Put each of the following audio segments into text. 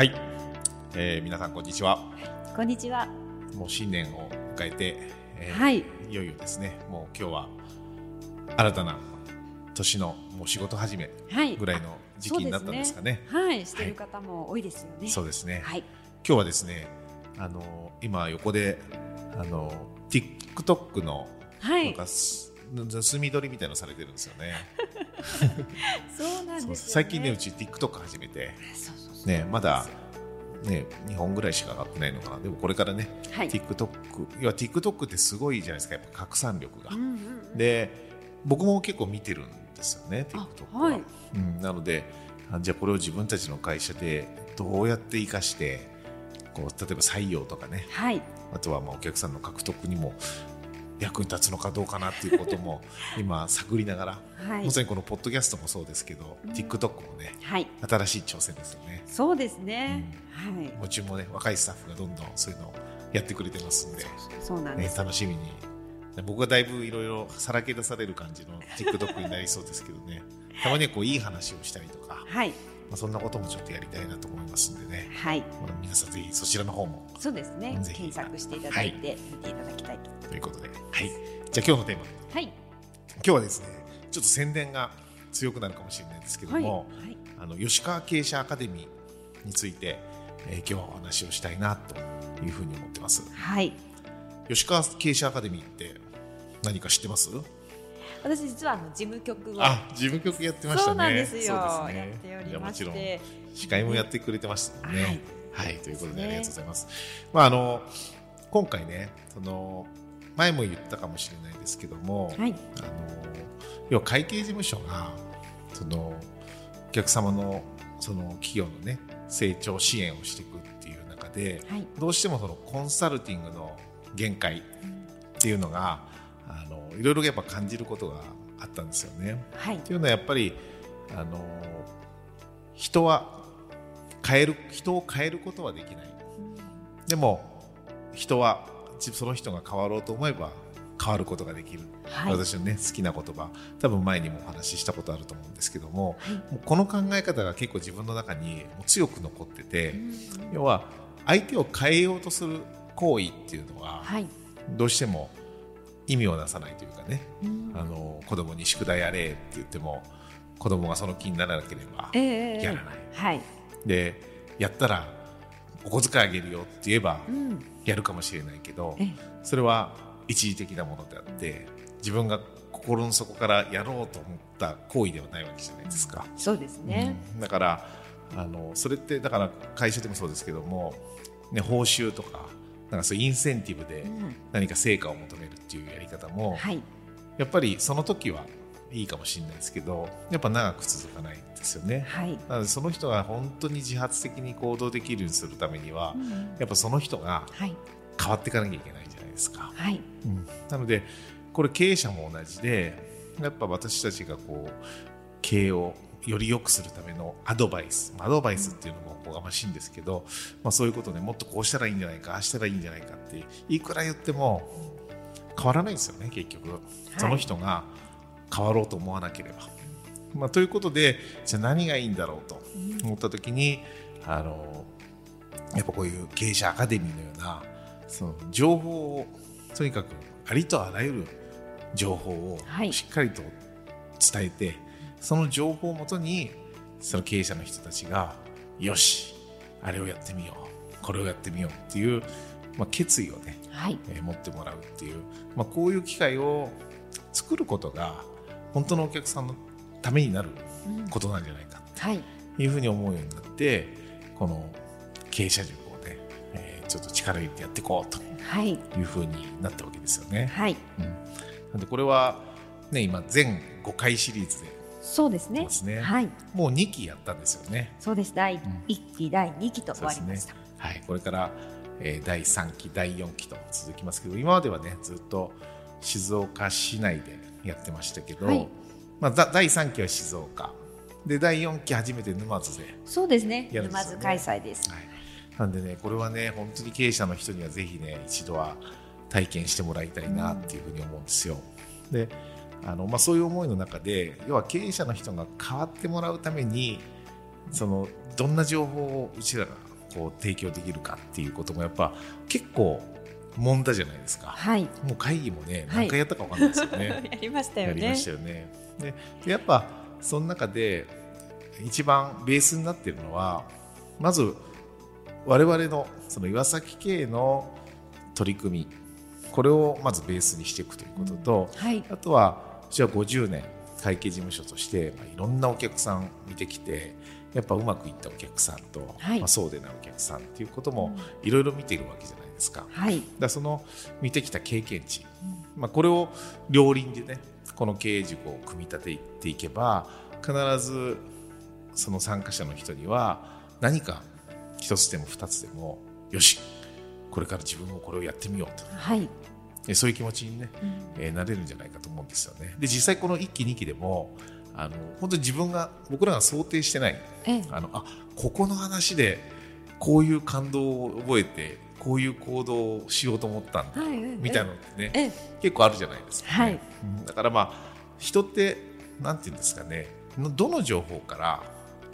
はい、えー、皆さんこんにちは。こんにちは。もう新年を迎えて、えーはい。いよいよですね。もう今日は新たな年のもう仕事始めはい。ぐらいの時期になったんですかね。はい。してる方も多いですよね。そうですね、はい。今日はですねあの今横であの TikTok のはい。なんかす墨撮りみたいのされてるんですよね。そうなんですよ最近ねうち TikTok 始めてねまだね2本ぐらいしか上がってないのかな。でもこれからね、はい。TikTok 要は TikTok ってすごいじゃないですかやっぱ拡散力が。うんうんうん。で僕も結構見てるんですよね TikTok は。はい。うん、なのであじゃあこれを自分たちの会社でどうやって生かしてこう例えば採用とかね。はい。あとはまあお客さんの獲得にも役に立つのかどうかなっていうことも今探りながら、はい。まさにこのポッドキャストもそうですけど、TikTok もねはい。新しい挑戦ですよね。そうですね、はい。もううちもね若いスタッフがどんどんそういうのをやってくれてますんで、ねそうなんで、す、楽しみに。僕がだいぶいろいろさらけ出される感じの TikTok になりそうですけどね。たまにはこういい話をしたりとか、はいまあ、そんなこともちょっとやりたいなと思いますんでね、はい。まあ皆さんぜひそちらの方も。そうですね。検索していただいて、見ていただきたいと。ということで、はい、じゃあ今日のテーマ。はい。今日はですねちょっと宣伝が強くなるかもしれないですけどはい。も、はい。あの吉川経営者アカデミーについて、えー今日はお話をしたいなというふうに思ってます。はい。吉川経営者アカデミーって何か知ってます？私実はあの事務局をあ事務局やってましたね。そうなんですよ。ですね。っておりまいやもちろんして司会もやってくれてましたね、はい。はい、ということでありがとうございます。まああの今回ね、その前も言ったかもしれないですけども、はい。あの要は会計事務所がそのお客様のその企業のね成長支援をしていくっていう中で、はい。どうしてもそのコンサルティングの限界っていうのがいろいろやっぱ感じることがあったんですよね。はい。っていうのはやっぱりあの人は変える人を変えることはできない。でも人はじその人が変わろうと思えば変わることができる、はい。私のね好きな言葉。多分前にもお話ししたことあると思うんですけども,、はい。もうこの考え方が結構自分の中に強く残ってて、うん。要は相手を変えようとする行為っていうのははい。どうしても意味をなさないというかね、うんあの子供に宿題やれって言っても子供がその気にならなければええええやらない、はい。でやったらお小遣いあげるよって言えばうん。やるかもしれないけど、ええ。それは一時的なものであって自分が心の底からやろうと思った行為ではないわけじゃないですか。そうですね、うん。だからあのそれってだから会社でもそうですけども、ね、報酬とかなんかそういうインセンティブでうん。何か成果を求めるっていうやり方も、はい。やっぱりその時はいいかもしれないですけどやっぱ長く続かないんですよね。はい。なのでその人が本当に自発的に行動できるようにするためには、うんやっぱその人がはい。変わっていかなきゃいけないじゃないですか。はい。なのでこれ経営者も同じでやっぱ私たちがこう経営をより良くするためのアドバイスまあアドバイスっていうのもおこがましいんですけど、まあ、そういうことでもっとこうしたらいいんじゃないかああしたらいいんじゃないかっていくら言っても変わらないですよね結局。その人が変わろうと思わなければ。まあ、ということでじゃあ何がいいんだろうと思った時にあのやっぱこういう経営者アカデミーのようなその情報をとにかくありとあらゆる情報をはい。しっかりと伝えて、その情報をもとにその経営者の人たちがよしあれをやってみようこれをやってみようっていう、まあ、決意をね、はい。えー持ってもらうっていう、まあ、こういう機会を作ることが本当のお客さんのためになるうん。ことなんじゃないかはい。というふうに思うようになってこの経営者塾をね、えーちょっと力入れてやっていこうとはい。いうふうになったわけですよね。はい。うん、なんでこれは、ね、今全5回シリーズでそうですね。ますね。はい。もう2期やったんですよね。そうです。第ん一期第二期と終わりました、はい、これから、えー第3期、第4期と続きますけど、今まではね、ずっと静岡市内でやってましたけど、はい。まあ、だ第3期は静岡、で、第4期初めて沼津で、そうですね。沼津開催です。はい、なんでね、これはね、本当に経営者の人にはぜひね、一度は体験してもらいたいなっていうふうに思うんですよ。であのまあ、そういう思いの中で要は経営者の人が変わってもらうためにそのどんな情報をうちらがこう提供できるかっていうこともやっぱ結構揉んだじゃないですか。はいもう会議もねはい何回やったか分かんないです よね。やりましたよねやりましたよね。ででやっぱその中で一番ベースになっているのはまず我々のその岩崎系の取り組みこれをまずベースにしていくということと、はいあとはうちは50年会計事務所として、まあ、いろんなお客さん見てきてやっぱうまくいったお客さんと、はい。まあ、そうでないお客さんっていうこともいろいろ見ているわけじゃないですか。はい。だその見てきた経験値、まあ、これを両輪でねこの経営塾を組み立てていけば必ずその参加者の人には何か一つでも二つでもよしこれから自分もこれをやってみようと。はい。えそういう気持ちに、ねえーなれるんじゃないかと思うんですよね。で実際この1期2期でもあの本当に自分が僕らが想定してないええ。あのあここの話でこういう感動を覚えてこういう行動をしようと思ったんだ、はいええ。みたいなのってねええ。結構あるじゃないですか、ねはい。うん。だからまあ人ってなんていうんですかねのどの情報から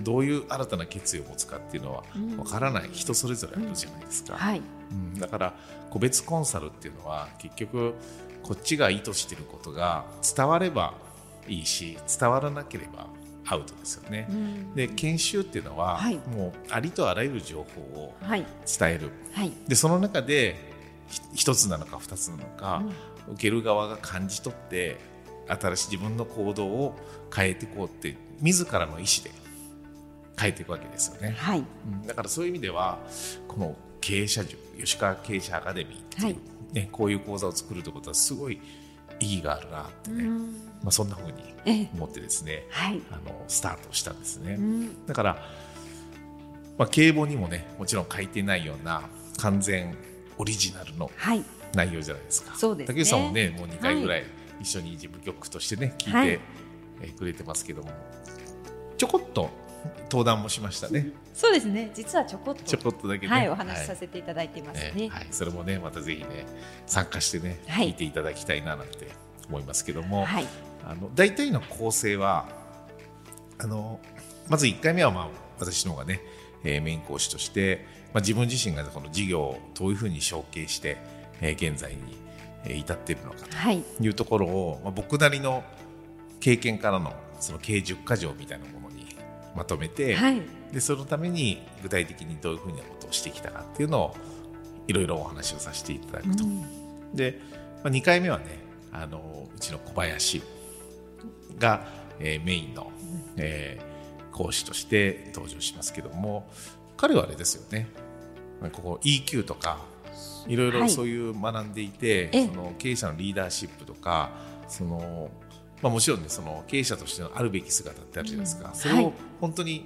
どういう新たな決意を持つかっていうのはうん。わからない。人それぞれあるじゃないですか、はい。うん、だから個別コンサルっていうのは結局こっちが意図していることが伝わればいいし伝わらなければアウトですよね。うん。で研修っていうのは、はい。もうありとあらゆる情報をはい。伝える。はい。でその中でひ一つなのか二つなのか、受ける側が感じ取って新しい自分の行動を変えていこうって自らの意思で変えていくわけですよね。はい。うん。だからそういう意味ではこの経営者塾吉川経営者アカデミーっていう、はい。ね、こういう講座を作るということはすごい意義があるなってね、うん。まあ、そんなふうにええ思ってですねはいあのスタートしたんですね。うん。だから、まあ、警棒にもねもちろん書いてないような完全オリジナルのはい。内容じゃないですか。そうですね。竹内さんもねもう2回ぐらい一緒に事務局としてね聞いて、くれてますけどもちょこっと登壇もしましたね。そうですね。実はちょこっと。ちょこっとだけね。はいお話しさせていただいていますね。ねはい、それもねまたぜひね参加してね、はい。聞いていただきたいななんて思いますけども、はい。あの大体の構成はあのまず1回目は、まあ、私の方がね、えーメイン講師として、まあ、自分自身がこの事業をどういうふうに承継して、えー現在に、えー至っているのかはい。というところを、まあ、僕なりの経験からのその経営10か条みたいなものにまとめて、はい。でそのために具体的にどういうふうなことをしてきたかっていうのをいろいろお話をさせていただくと。で、まあ、2回目はねあのうちの小林が、えーメインの、えー講師として登場しますけども彼はあれですよね。まあここ EQ とかいろいはい。ろそういう学んでいて、ええ。その経営者のリーダーシップとかその、まあ、もちろんねその経営者としてのあるべき姿ってあるじゃないですか、うん。それをはい。本当に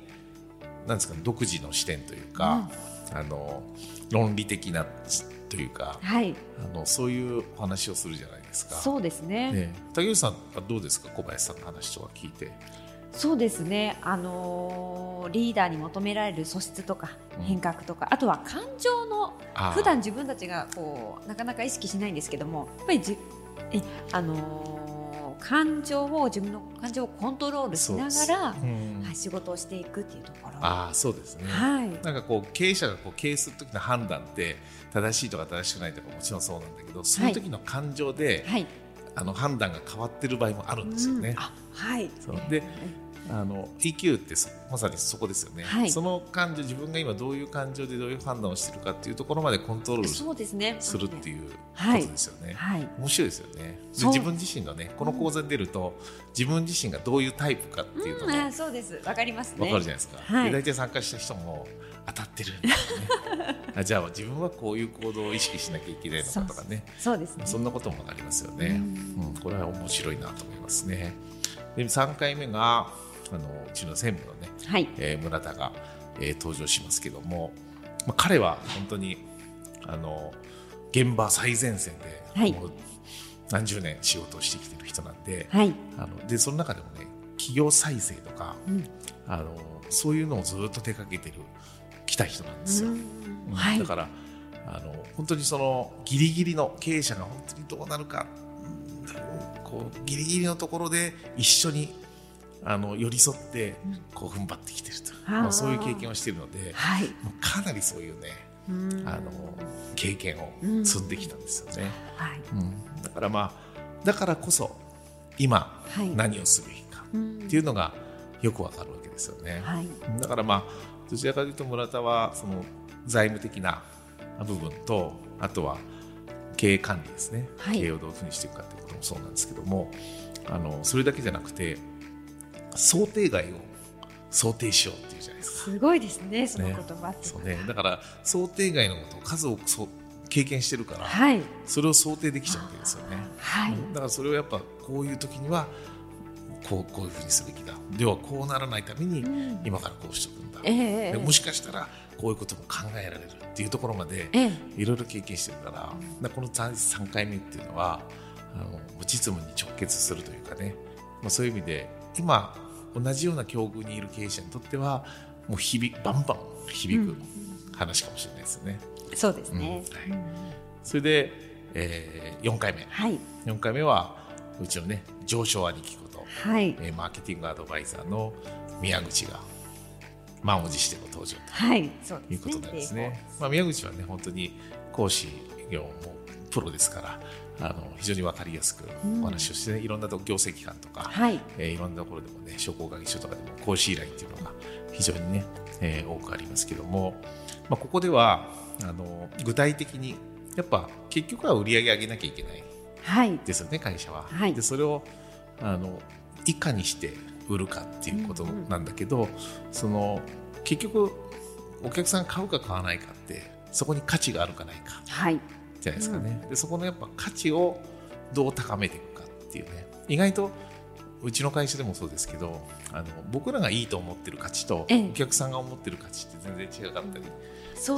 なんですかね独自の視点というか、あの論理的なというかはい。あのそういうお話をするじゃないですか。そうですね。ね、竹内さんはどうですか？小林さんの話とか聞いて。そうですね、あのーリーダーに求められる素質とかうん。変革とか、あとは感情の普段自分たちがこうなかなか意識しないんですけどもやっぱりじえ、あのー感情を自分の感情をコントロールしながら、うん。はい、仕事をしていくっていうところ。ああそうですね。はい。なんかこう経営者がこう経営する時の判断って正しいとか正しくないとかもちろんそうなんだけどその時の感情で、はい。あの判断が変わってる場合もあるんですよね。うん。あはい。そう。であの EQ ってそまさにそこですよね、はい。その感情自分が今どういう感情でどういう判断をしてるかっていうところまでコントロールそうですね。するっていうこはい。とですよね。はい。面白いですよね。で自分自身のねこの講座に出ると、自分自身がどういうタイプかっていうのうん、そうです。わかりますね。分かるじゃないですか、はい。で大体参加した人も当たってるんですよね。あじゃあ自分はこういう行動を意識しなきゃいけないのかとかね。そうですね。そんなこともありますよね、ううん。んこれは面白いなと思いますね。で3回目があのうちの専務のね、はい。えー村田が、えー登場しますけども、まあ、彼は本当にあの現場最前線で、はい。もう何十年仕事をしてきてる人なんで,、はい。あのでその中でもね企業再生とか、うん。あのそういうのをずっと手掛けてる来た人なんですよ。うん。うん。はい。だからあの本当にそのギリギリの経営者が本当にどうなるか、うんこうギリギリのところで一緒にあの寄り添ってこう踏ん張ってきてると、まあ、そういう経験をしているのではい。もうかなりそういうねうん。あの経験を積んできたんですよね、はい。うん。だからまあだからこそ今はい。何をすべきかうん。っていうのがよくわかるわけですよね。はい。だからまあどちらかというと村田はその財務的な部分とあとは経営管理ですね、はい。経営をどういうふうにしていくかということもそうなんですけどもあのそれだけじゃなくて想定外を想定しようっていうじゃないですか。すごいですねその言ね葉って。そうね、だから想定外のことを数多くそう経験してるから、はい。それを想定できちゃうわけですよね。はい。うん。だからそれをやっぱこういう時にはこうこういうふうにすべきだ。ではこうならないためにうん。今からこうしておくんだ、ええでもしかしたらこういうことも考えられるっていうところまでええ。いろいろ経験してるから,、だからこの3回目っていうのはあの実務に直結するというかね、まあ、そういう意味で今同じような境遇にいる経営者にとってはもう響くバンバン響く話かもしれないですよね。そうですね。うん。はい。それで、えー4回目。はい。4回目はうちのね上昇兄貴こと、はい。えーマーケティングアドバイザーの宮口が満を持しての登場はい。そうということなんですね。まあ、宮口はね本当に講師業もプロですからあの非常に分かりやすくうん。お話をして、ねいろんなと行政機関とか、はい。えーいろんなところでもね商工会議所とかでも講師依頼っていうのが非常にね、えー多くありますけども、まあ、ここではあの具体的にやっぱ結局は売り上げ上げなきゃいけない。はい。ですよね会社は。はい。でそれをあのいかにして売るかっていうことなんだけど、その結局お客さん買うか買わないかってそこに価値があるかないか。はいじゃないですかね。でそこのやっぱ価値をどう高めていくかっていうね。意外とうちの会社でもそうですけどあの僕らがいいと思ってる価値とええ。お客さんが思ってる価値って全然違かったり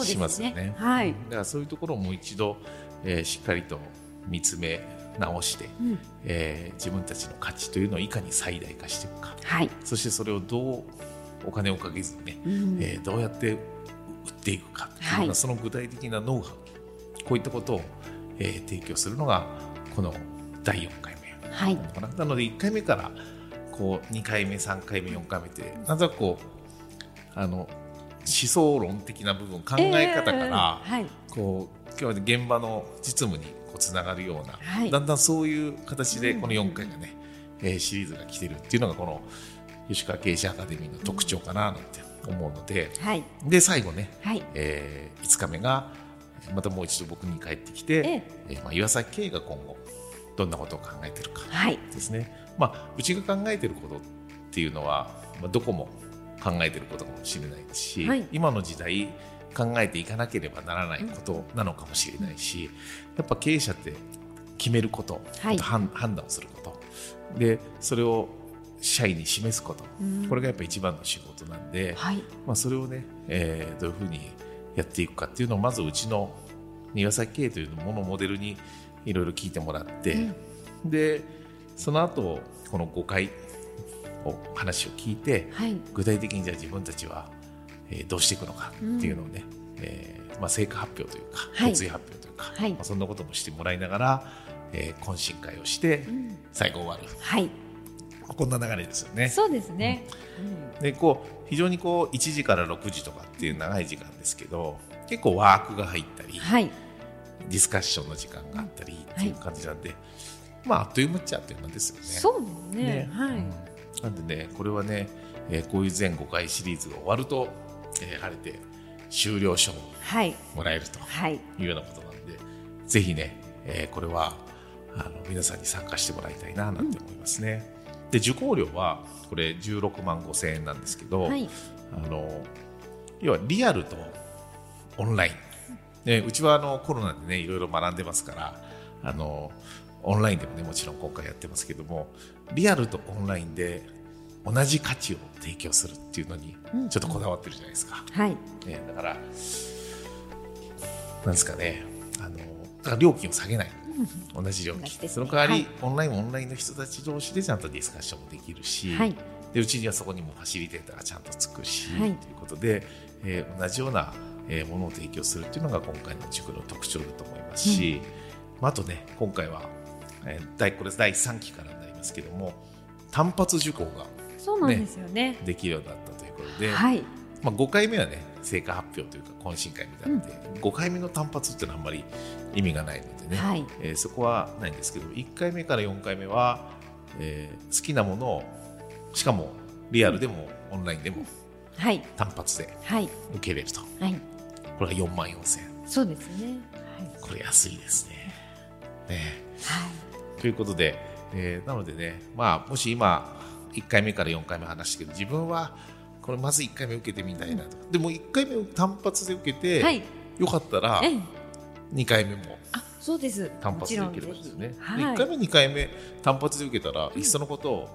しますよね。はい。だからそういうところをもう一度、えーしっかりと見つめ直して、うん。えー自分たちの価値というのをいかに最大化していくか。はい。そしてそれをどうお金をかけずにね、うんえーどうやって売っていくかっていうのが、はいその具体的なノウハウこういったことを、えー提供するのがこの第4回目。はい。なので1回目からこう2回目3回目4回目ってなんとなくこうあの思想論的な部分考え方から、ええはい。こう今日現場の実務にこうつながるような、はい。だんだんそういう形でこの4回がね、えーシリーズが来てるっていうのがこの吉川経営者アカデミーの特徴かななんて思うので、はい。で最後ね、はい。え5日目がまたもう一度僕に帰ってきて、ええ。ーまあ、岩崎経営が今後どんなことを考えてるかはい。ですね、まあ、うちが考えてることっていうのは、まあ、どこも考えてることかもしれないですし、はい。今の時代考えていかなければならないことなのかもしれないし、やっぱ経営者って決めること、はい。判判断をすること。でそれを社員に示すこと、うん。これがやっぱ一番の仕事なんで、はい。まあ、それをね、えーどういうふうにやっていくかっていうのをまずうちの庭先経営というものをモデルにいろいろ聞いてもらって、でその後この5回を話を聞いてはい。具体的にじゃあ自分たちは、えーどうしていくのかっていうのをね、えーまあ、成果発表というかはい。決意発表というか、はい。まあ、そんなこともしてもらいながら、えー懇親会をしてうん。最後終わる。はいこんな流れですよね。そうですね。でこう非常にこう1時から6時とかっていう長い時間ですけど結構ワークが入ったり、はい。ディスカッションの時間があったりっていう感じなんで、まああっという間っちゃあっという間ですよね。そうね。はい。うん。なんでねこれはね、えーこういう全5回シリーズが終わると、えー晴れて終了書をはい。もらえるとはい。いうようなことなんでぜひね、えーこれはあの皆さんに参加してもらいたいななんて思いますね。で受講料はこれ16万5千円なんですけど、はいあの要はリアルとオンライン、ね、うちはあのコロナでねいろいろ学んでますからあのオオンラインでもねもちろん今回やってますけどもリアルとオンラインで同じ価値を提供するっていうのにちょっとこだわってるじゃないですか。はい。ね、だからなんですかねあのだから料金を下げない同じ料金、ねその代わり、はいオンラインもオンラインの人たち同士でちゃんとディスカッションもできるし、はい。でうちにはそこにもファシリテーターがちゃんとつくし、はいということで、えー同じような、えーものを提供するっていうのが今回の塾の特徴だと思いますし、まあ、あとね今回は、えー第これ第3期からになりますけども単発受講がそうなんですよね。できるようになったということで、はい。まあ、5回目はね成果発表というか懇親会みたいなので、5回目の単発っていうのはあんまり意味がないのでね、はいえーそこはないんですけど1回目から4回目は、えー好きなものをしかもリアルでもオンラインでもはい。単発ではい。受けれるとはい。これが4万4000円そうですね。これ安いですね。ねはい。ということで、えーなのでね、まあ、もし今1回目から4回目話したけど自分はこれまず1回目受けてみたいなとでも1回目を単発で受けて、はい。よかったらええ。2回目もあ、そうです。単発で受ければいいですよね。はい1回目、2回目単発で受けたら、いっそのことを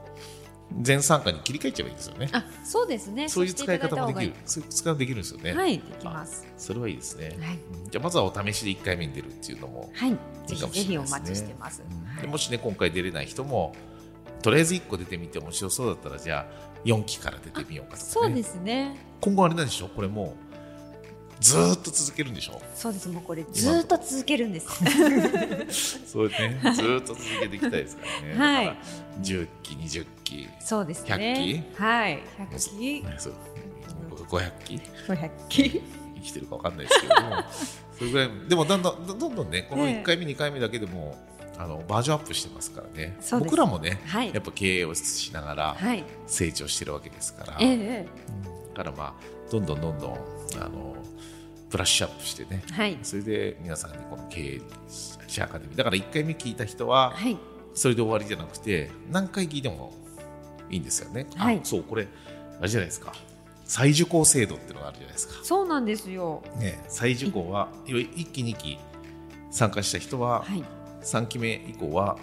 全参加に切り替えちゃえばいいですよね。あ、そうですね。そういう使い方もできる。そういう使い方できるんですよね。はい、できます。それはいいですね。はいうんじゃあまずはお試しで1回目に出るっていうのもはい。いかもひぜひおしれないですね。待ちしてます。でもしね今回出れない人もとりあえず1個出てみて面白そうだったらじゃあ4期から出てみようかとか、ね、そうですね。今後あれなんでしょこれもうずーっと続けるんでしょそうです。もうこれずーっと続けるんです。そうね。ずーっと続けていきたいですからね、はい。だから10期20期そうですね。100はい。100期、ねそう。500期？500期。生きてるか分かんないですけれども。それぐらい。でもだんだんどんどんねこのええ1回目2回目だけでもあのバージョンアップしてますからね。僕らもね、はい。やっぱ経営をしながらはい。成長してるわけですから、えええだからまあどんどんどんどんあのブラッシュアップしてね。えはい。それで皆さんにこの経営者アカデミー。だから1回目聞いた人ははい。それで終わりじゃなくて何回聞いてもいいんですよね、はい。あそうこれあれじゃないですか。再受講制度っていうのがあるじゃないですか、そうなんですよ。ね、再受講は1期2期参加した人ははい。3期目以降は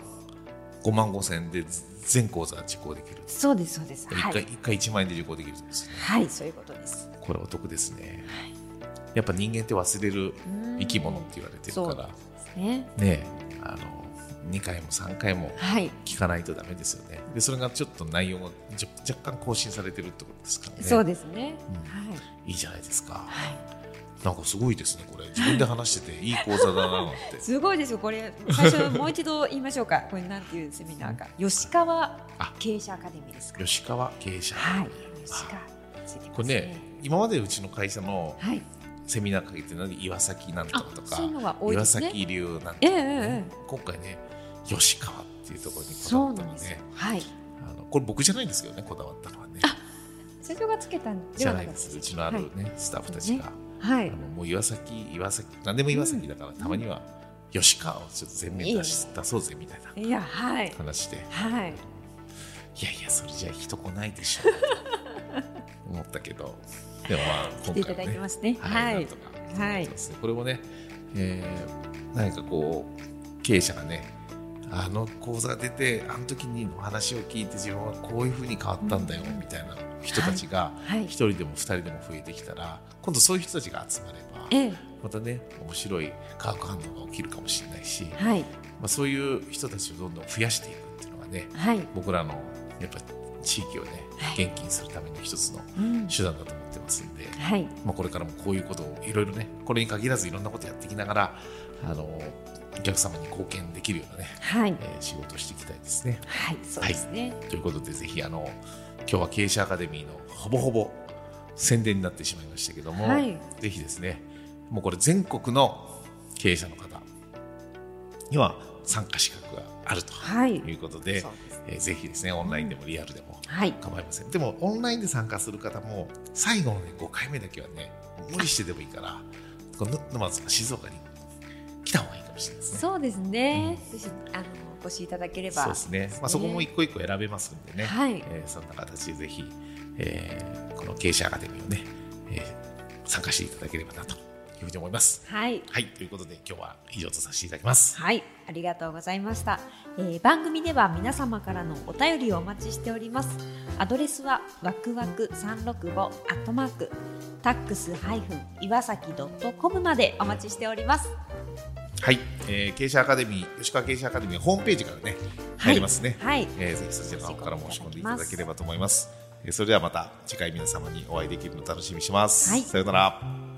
5万5千円で全講座受講できる、そうです、そうです。1回はい。1回1万円で受講できるんですねはい、そういうことです。これお得ですね、やっぱ人間って忘れる生き物って言われてるからね。ねあの2回も3回もはい。聞かないとダメですよねでそれがちょっと内容が若干更新されてるってことですからねそうですね。うんはい。いいじゃないですかはい。なんかすごいですねこれ。自分で話してていい講座だななんて。すごいですよ。これ。最初もう一度言いましょうか。これなんていうセミナーか。吉川あ。経営者アカデミーですか？吉川経営者。はい。吉あ川ついてますこれね今までうちの会社のはい。セミナーかけてるのに岩崎なんとか。とかあそういうのが多い岩崎流なんとか、ええええええ。今回ね吉川っていうところにこだわったのでなんですよ。はい。あのこれ僕じゃないんですけどねこだわったのはね。社長がつけたんではないです。うちのあるね、スタッフたちが、はい。あのもう岩崎岩崎何でも岩崎だから、たまには吉川をちょっと全面出し出そうぜみたいないや、はい。話ではい。いやいやそれじゃ人来ないでしょう 思ったけどでもまあ来ていただいてますね。は、はいはいやってますねこれもね、えー何かこう経営者がねあの講座が出てあの時にお話を聞いて自分はこういうふうに変わったんだよ、みたいな人たちがはい一人でも二人でも増えてきたら今度そういう人たちが集まればええ。またね面白い化学反応が起きるかもしれないし、はい。まあ、そういう人たちをどんどん増やしていくっていうのがねはい。僕らのやっぱ地域をねはい元気にするための一つのうん。手段だと思ってますんで、はい。まあ、これからもこういうことをいろいろねこれに限らずいろんなことやっていきながらあのお客様に貢献できるようなね、はい。えー仕事をしていきたいですね。はい。そうですね。ということでぜひあの今日は経営者アカデミーのほぼほぼ宣伝になってしまいましたけども、はいぜひですねもうこれ全国の経営者の方には参加資格があるとはい。いうことで、そうですえーぜひですねオンラインでもリアルでもはい。構いませんでもオンラインで参加する方も最後の、ね、5回目だけはね無理してでもいいからこの沼津の静岡に来た方がいいかもしれないですね。そうですね。ぜひあのお越しいただければ。そうですね、まあ、そこも一個一個選べますんでね、はいえーそんな形でぜひ、えーこの経営者アカデミーをね、えー参加していただければなというふうに思います。はい。はい、ということで今日は以上とさせていただきます。はい、ありがとうございました、えー番組では皆様からのお便りをお待ちしておりますアドレスはわくわく365アットマークタックスハイフン岩崎ドットコムまでお待ちしておりますはい、えー、経営者アカデミー吉川経営者アカデミーホームページからね入りますね。はいえーぜひそちらの方から申し込んでいただければと思います。えーそれではまた次回皆様にお会いできるのを楽しみにします。はいさようなら。